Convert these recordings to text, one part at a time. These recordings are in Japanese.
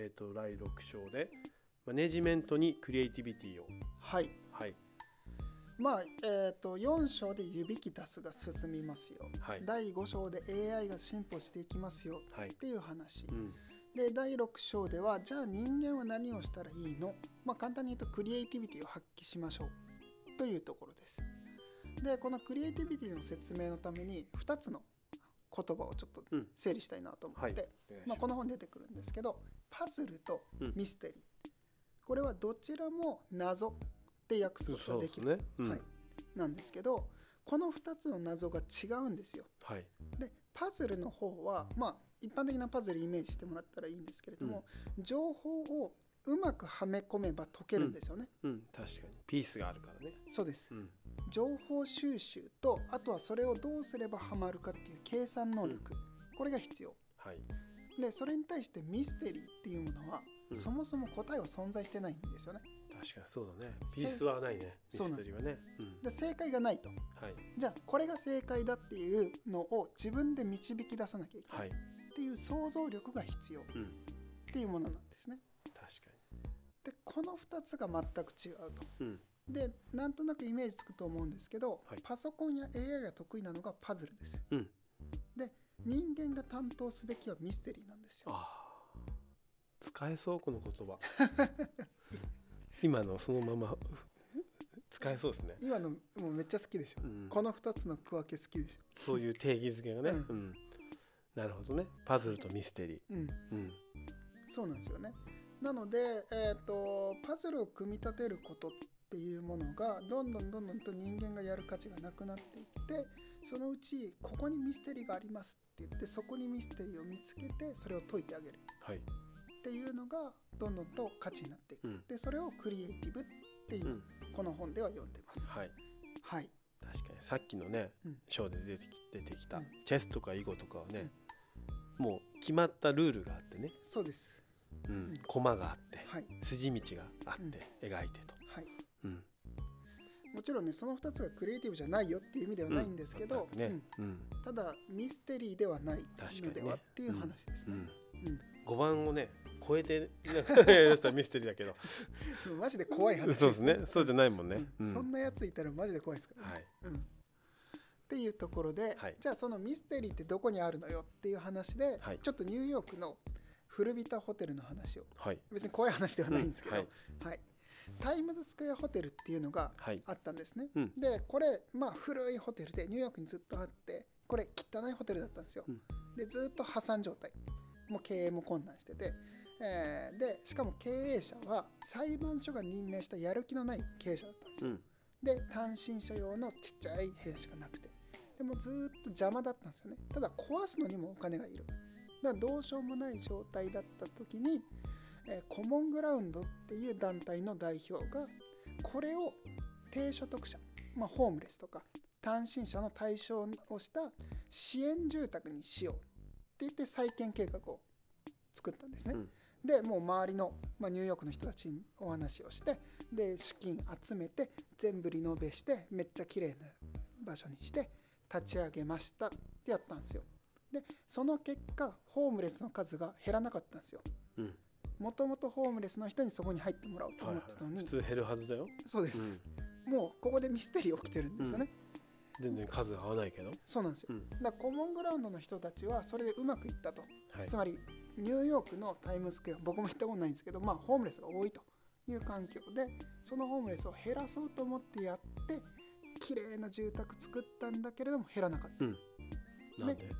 えー、と第6章でマネジメントにクリエイティビティを。はい。はい。まあえっ、と4章で指揮出すが進みますよ。はい。第5章で AI が進歩していきますよはい。っていう話。うん。で第6章ではじゃあ人間は何をしたらいいの？まあ簡単に言うとクリエイティビティを発揮しましょう。というところです。でこのクリエイティビティの説明のために2つの言葉をちょっとうん。整理したいなと思って、はい。お願いしまあ、この本に出てくるんですけどパズルとうん。ミステリー、これはどちらも謎で訳すことができる、ね。うん。はい、なんですけどこの2つの謎が違うんですよ。はい。でパズルの方はまあ一般的なパズルイメージしてもらったらいいんですけれども、情報をうまくはめ込めば解けるんですよね、うん。確かに。ピースがあるからね。そうです。うん。情報収集とあとはそれをどうすればハマるかっていう計算能力、これが必要。はいでそれに対してミステリーっていうものは、うん。そもそも答えは存在してないんですよね。確かにそうだね。ピースはないね。ミそうなんです。ステリーはね。うん。で正解がないと。はい。じゃあこれが正解だっていうのを自分で導き出さなきゃいけなはい。いっていう想像力が必要っうん。ていうものなんですね。確かでこの2つが全く違うと。にうん。でなんとなくイメージつくと思うんですけど、はい。パソコンや AI が得意なのがパズルです、うん。で人間が担当すべきはミステリーなんですよ。使えそうこの言葉。今のそのまま。使えそうですね。今のもうめっちゃ好きでしょ、うん。この2つの区分け好きでしそういう定義づけがね、ううん。なるほどね。パズルとミステリー、ょうん。うん、そうなんですよね。なので、えー、とパズルを組み立てることっていうものがどんどんどんどんと人間がやる価値がなくなっていってそのうちここにミステリーがありますって言ってそこにミステリーを見つけてそれを解いてあげる。はい、っていうのがどんどんと価値になっていく、うん。でそれをクリエイティブっていうう、ん、この本では読んでます。はい。はい。確かに。さっきのね、うん。ショーで出てき出てきた、うん。チェスとか囲碁とかはね、もう決まったルールがあってね、そうです。うん。ん駒があって、はい。筋道があって、描いてと、もちろんねその2つがクリエイティブじゃないよっていう意味ではないんですけど、ね、うん。うん。ただミステリーではないのではっていう話ですね、うん、うん。5番をね超えて やしたらミステリーだけど。マジで怖い話そうですね。そうじゃないもんね、うん。うん。そんなやついたらマジで怖いですから。ね、はい。うん、っていうところで、はい。じゃあそのミステリーってどこにあるのよっていう話で、はい。ちょっとニューヨークの古びたホテルの話を。はい。別に怖い話ではないんですけど、うん。ははいいタイムズスクエアホテルっていうのがはい。あったんですね、うん。でこれまあ古いホテルでニューヨークにずっとあってこれ汚いホテルだったんですよ、うん。でずっと破産状態。もう経営も困難してて、えーでしかも経営者は裁判所が任命したやる気のない経営者だったんですよ、うん。で単身者用のちっちゃい部屋しかなくて。でもずーっと邪魔だったんですよね。ただ壊すのにもお金がいる。だからどうしようもない状態だった時に、えーコモングラウンドっていう団体の代表がこれを低所得者、まあ、ホームレスとか単身者の対象をした支援住宅にしようって言って再建計画を作ったんですね。うんでもう周りの、まあ、ニューヨークの人たちにお話をしてで資金集めて全部リノベしてめっちゃ綺麗な場所にして立ち上げましたってやったんですよ。でその結果ホームレスの数が減らなかったんですよ。うんもともとホームレスの人にそこに入ってもらおうとはい思ってたのに、はい、普通減るはずだよ、そうでうす、ん、もうここでミステリー起きてるんですよね、全然数が合わないけど、そうなんですよ。うん。だからコモングラウンドの人たちはそれでうまくいったと。はい。つまりニューヨークのタイムスクエア僕も行ったことないんですけどまあホームレスが多いという環境でそのホームレスを減らそうと思ってやって綺麗な住宅作ったんだけれども減らなかった。なんで、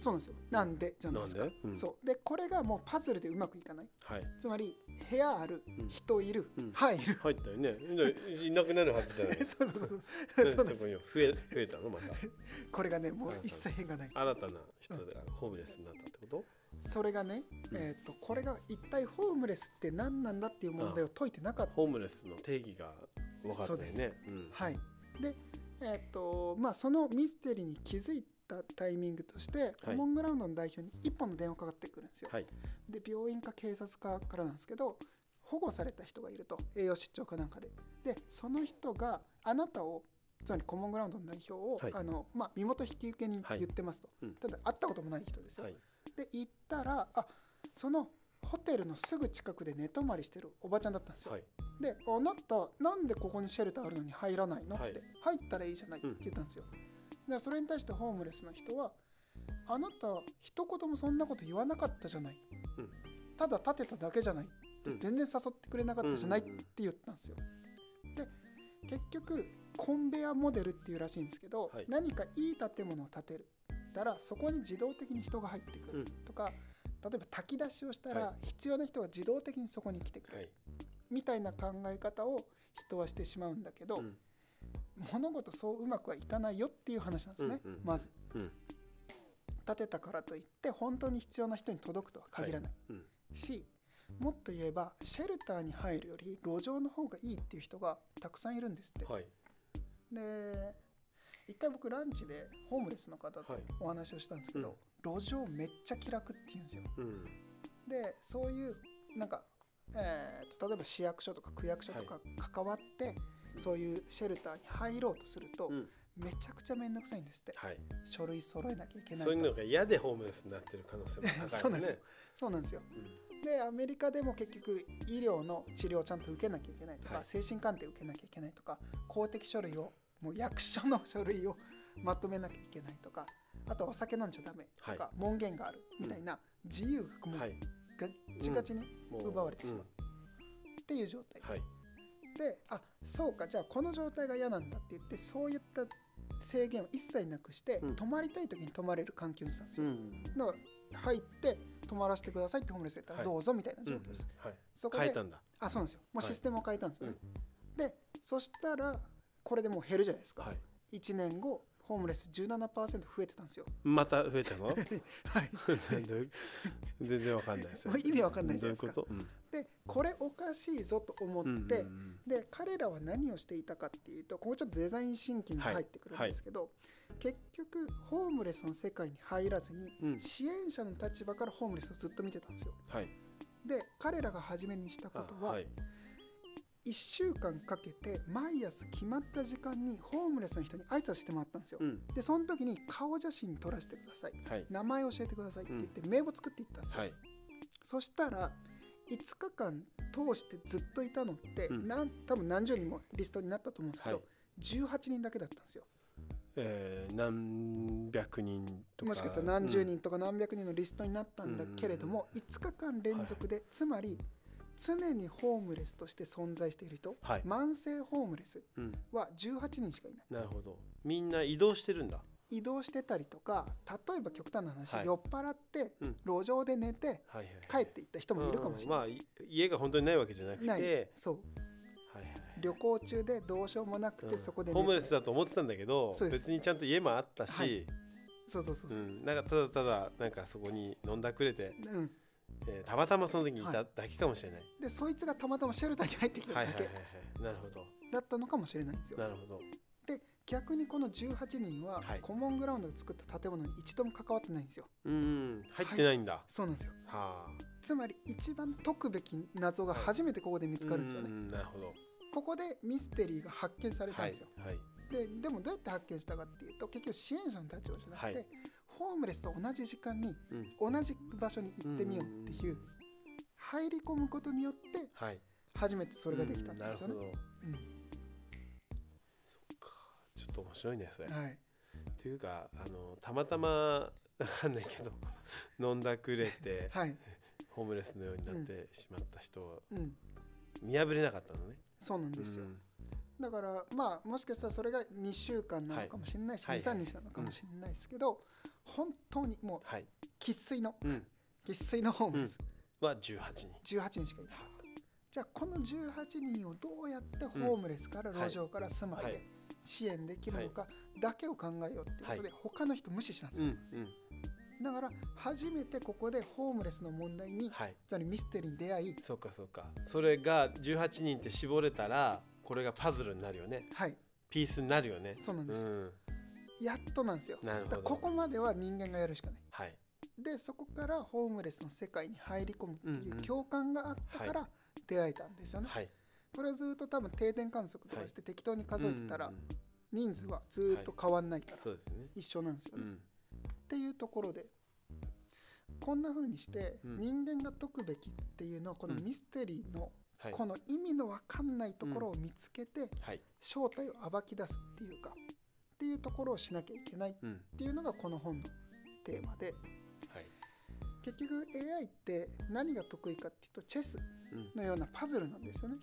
そうなんですよ。なんでじゃないですか。うん。そう。でこれがもうパズルでうまくいかない。はい。つまり部屋あるうん。人いる、うん。入る。入ったよね。でいなくなるはずじゃない。そうそうそう。そうなんですこに増え増えたのまた。これがねもう一切変がない。新たな人がホームレスになったってこと？それがね、うん。えー、とこれが一体ホームレスって何なんだっていう問題を解いてなかった。ホームレスの定義が分かったよね。うん。はい、で、えっとまあ、そのミステリーに気づいたタイミングとして、コモングラウンドの代表に一本の電話かかってくるんですよ。はい。で病院か警察かからなんですけど保護された人がいると。栄養失調かなんかで。でその人があなたをつまりコモングラウンドの代表を、はい。あのまあ、身元引き受けにはい。言ってますと、うん。ただ会ったこともない人ですよ。はい。で行ったらあそのホテルのすぐ近くで寝泊まりしてるおばちゃんだったんですよ、はい。で「あなたなんでここにシェルターあるのに入らないの?」はい。って「入ったらいいじゃない」って言ったんですよ、でそれに対してホームレスの人は「あなた一言もそんなこと言わなかったじゃない」うん。ただ立てただけじゃない」全然誘ってくれなかったじゃない」って言ったんですよ。で結局コンベアモデルっていうらしいんですけど、はい。何かいい建物を建てるたらそこに自動的に人が入ってくるうん。とか、例えば炊き出しをしたらは必要な人が自動的にそこに来てくる、はい。みたいな考え方を人はしてしまうんだけど、うん物事そううまくはいかないよっていう話なんですね、うんうんまず。うん。建てたからといって本当に必要な人に届くとは限らない、うん。しもっと言えばシェルターに入るより路上の方がいいっていう人がたくさんいるんですって、はい。で一回僕ランチでホームレスの方とはい。お話をしたんですけど、路上めっちゃ気楽って言うんですよ。うん。でそういうなんか、えーと例えば市役所とか区役所とか関わって、そういうシェルターに入ろうとすると、うん。めちゃくちゃ面倒くさいんですって。はい。書類揃えなきゃいけないそういうのが嫌でホームレスになってる可能性も高いよね。そうなんですよ。そうなんですよ。うん。でアメリカでも結局医療の治療をちゃんと受けなきゃいけないとか、はい。精神鑑定受けなきゃいけないとか公的書類をもう役所の書類をまとめなきゃいけないとかあとはお酒飲んじゃダメとか、は門限があるみたいな自由がもうはい。ガッチガチに奪われてしまう。っていう状態、うんはいであそうかじゃあこの状態が嫌なんだって言ってそういった制限を一切なくして、うん。泊まりたい時に泊まれる環境にしたんですよ、うんだから入って泊まらせてくださいってホームレスやったらはい。どうぞみたいなうん状況です、はい。そこで変えたんだ。あそうなんですよ。もうはいシステムを変えたんですよね、でそしたらこれでもう減るじゃないですか、はい。1年後ホームレス17%増えてたんですよ。また増えたの？はい。全然わかんないです よ意味わかんないじゃないですか。どういうこと？でこれおかしいぞと思って、うんうんうん。で彼らは何をしていたかっていうとここちょっとデザインシンキングが入ってくるんですけど、結局ホームレスの世界に入らずに、うん。支援者の立場からホームレスをずっと見てたんですよ。はい。で彼らが初めにしたことは、はい。1週間かけて毎朝決まった時間にホームレスの人に挨拶してもらったんですよ、うん。でその時に顔写真撮らせてください。はい。名前教えてくださいって言って名簿作っていったんですよ、はい。そしたら5日間通してずっといたのって、うん。なん多分何十人もリストになったと思うんですけど、はい。18人だけだったんですよ。えー何百人とか。もしかしたら何十人とか何百人のリストになったんだけれども、5日間連続で、つまり常にホームレスとして存在している人、はい。慢性ホームレスうん。うんは18人しかいない。なるほど。みんな移動してるんだ移動してたりとか例えば極端な話、はい。酔っ払ってうん。路上で寝てはいはい帰っていった人もいるかもしれない、うんまあい家が本当にないわけじゃなくて。ない。はいそう。はい旅行中でどうしようもなくてうん。そこでホームレスだと思ってたんだけど別にちゃんと家もあったし、はい。そうそうそうそう、うん、なんかただただなんかそこに飲んだくれて、うん、えーたまたまその時にいたはだけかもしれない、でそいつがたまたまシェルターに入ってきただけ。はい、はいはいはい。なるほど。だったのかもしれないんですよ。なるほど。で逆にこの18人ははい。コモングラウンドで作った建物に一度も関わってないんですよ。うん入ってないんだ、そうなんですよ。はあ。つまり一番解くべき謎が初めてここで見つかるんですよね。うんなるほど。ここでミステリーが発見されたんはいですよ。はいででもどうやって発見したかっていうと結局支援者の立場じゃなくて、はい。ホームレスと同じ時間にうん。同じ場所に行ってみようっていううん入り込むことによってはい。初めてそれができたんうですよね。なるほど。うんと面白いねそれ、はい、というかあのたまたまわかんないけど 飲んだくれてはい、ホームレスのようになってしまった人はうん、見破れなかったのね。そうなんですよ。うん。だからまあもしかしたらそれが2週間なのかもしれないし、はい。はい23日なのかもしれないですけど、本当にもうはい。生粋のうん。生粋のホームレス、は18人。18人しかいなかったじゃあこの18人をどうやってホームレスから路上から住まいで支援できるのかだけを考えようっていうことで、は他の人無視したんですうんよ、うん。だから初めてここでホームレスの問題にはい。つまりミステリーに出会いそうかそうか。それが18人って絞れたらこれがパズルになるよね。はい。ピースになるよね。そうなんです。よん。やっとなんですよ。なるほど。ここまでは人間がやるしかない。はい。でそこからホームレスの世界に入り込むっていんううん。共感があったから出会えたんですよね、はいこれをずっと多分定点観測とかして適当に数えてたら人数はずっと変わんないから一緒なんですよね、うん。っていうところでこんな風にしてうん。人間が解くべきっていうのをこのうん。ミステリーのはい。この意味の分かんないところを見つけてはい。正体を暴き出すっていうかっていうところをしなきゃいけないっうん。ていうのがこの本のテーマではい。結局 AI って何が得意かっていうとチェスうんのようなパズルなんですよね。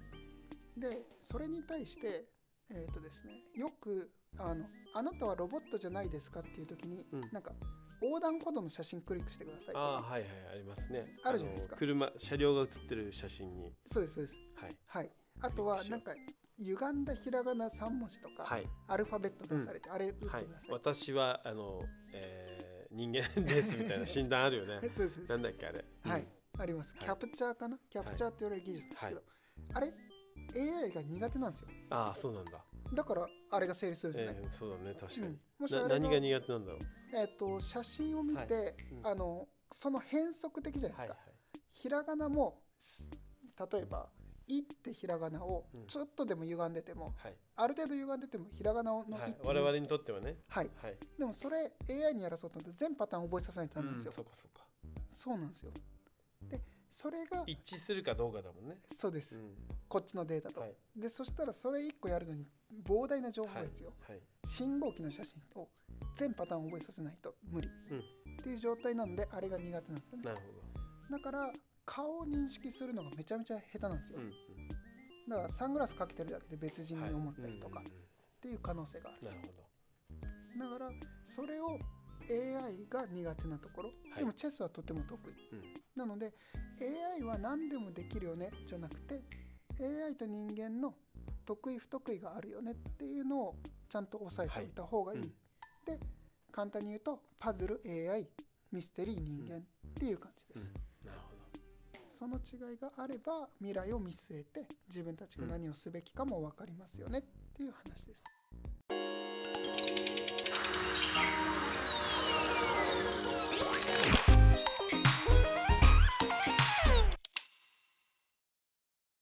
でそれに対してえっ、とですねよくあの「あなたはロボットじゃないですか?」っていう時に、うん。なんか横断歩道の写真クリックしてくださいとか。ああはいはいありますね。あるじゃないですか。の車車両が写ってる写真に。そうですそうです。はい。はい。あとはなんか歪んだひらがな3文字とか、はい。アルファベット出されて、あれ打ってくださはい。い、私はあの、えー人間ですみたいな診断あるよね。は いそうですそうです。なんだっけあれ。はい、あります。はい。キャプチャーかな、キャプチャーって言われる技術ですけど、はい。あれ AI が苦手なんですよ。ああそうなんだ。だからあれが成立するんじゃない、えーそうだね確かに。うん、もし何が苦手なんだろう？えっ、と写真を見て、はい。うん。あのその変則的じゃないですか。はいはいひらがなもす例えば「い」ってひらがなをうん。ちょっとでも歪んでても、はい。ある程度歪んでてもひらがなの「い」はい。って我々にとってはね。はい。はい。でもそれ AI にやらそうと思って全パターン覚えさせないとダメなんですよ。そうかそうか。そうなんですよ。でそれが一致するかどうかだもんね。そうです、うん。こっちのデータと。はい。でそしたらそれ1個やるのに膨大な情報がはい必要、はい。信号機の写真を全パターン覚えさせないと無理、うん。っていう状態なのであれが苦手なんですよね。なるほだから顔を認識するのがめちゃめちゃ下手なんですよ、どうん。だからサングラスかけてるだけで別人うんに思ったりとかっていう可能性がある、うんなるほど。だからそれを AI が苦手なところ、はい。でもチェスはとても得意。うんなので AI は何でもできるよねじゃなくて AI と人間の得意不得意があるよねっていうのをちゃんと押さえておいた方がいい、はい。で簡単に言うとパズル AI ミステリー人間っていう感じです、なるほど。その違いがあれば未来を見据えて自分たちが何をすべきかも分かりますよねっていう話です、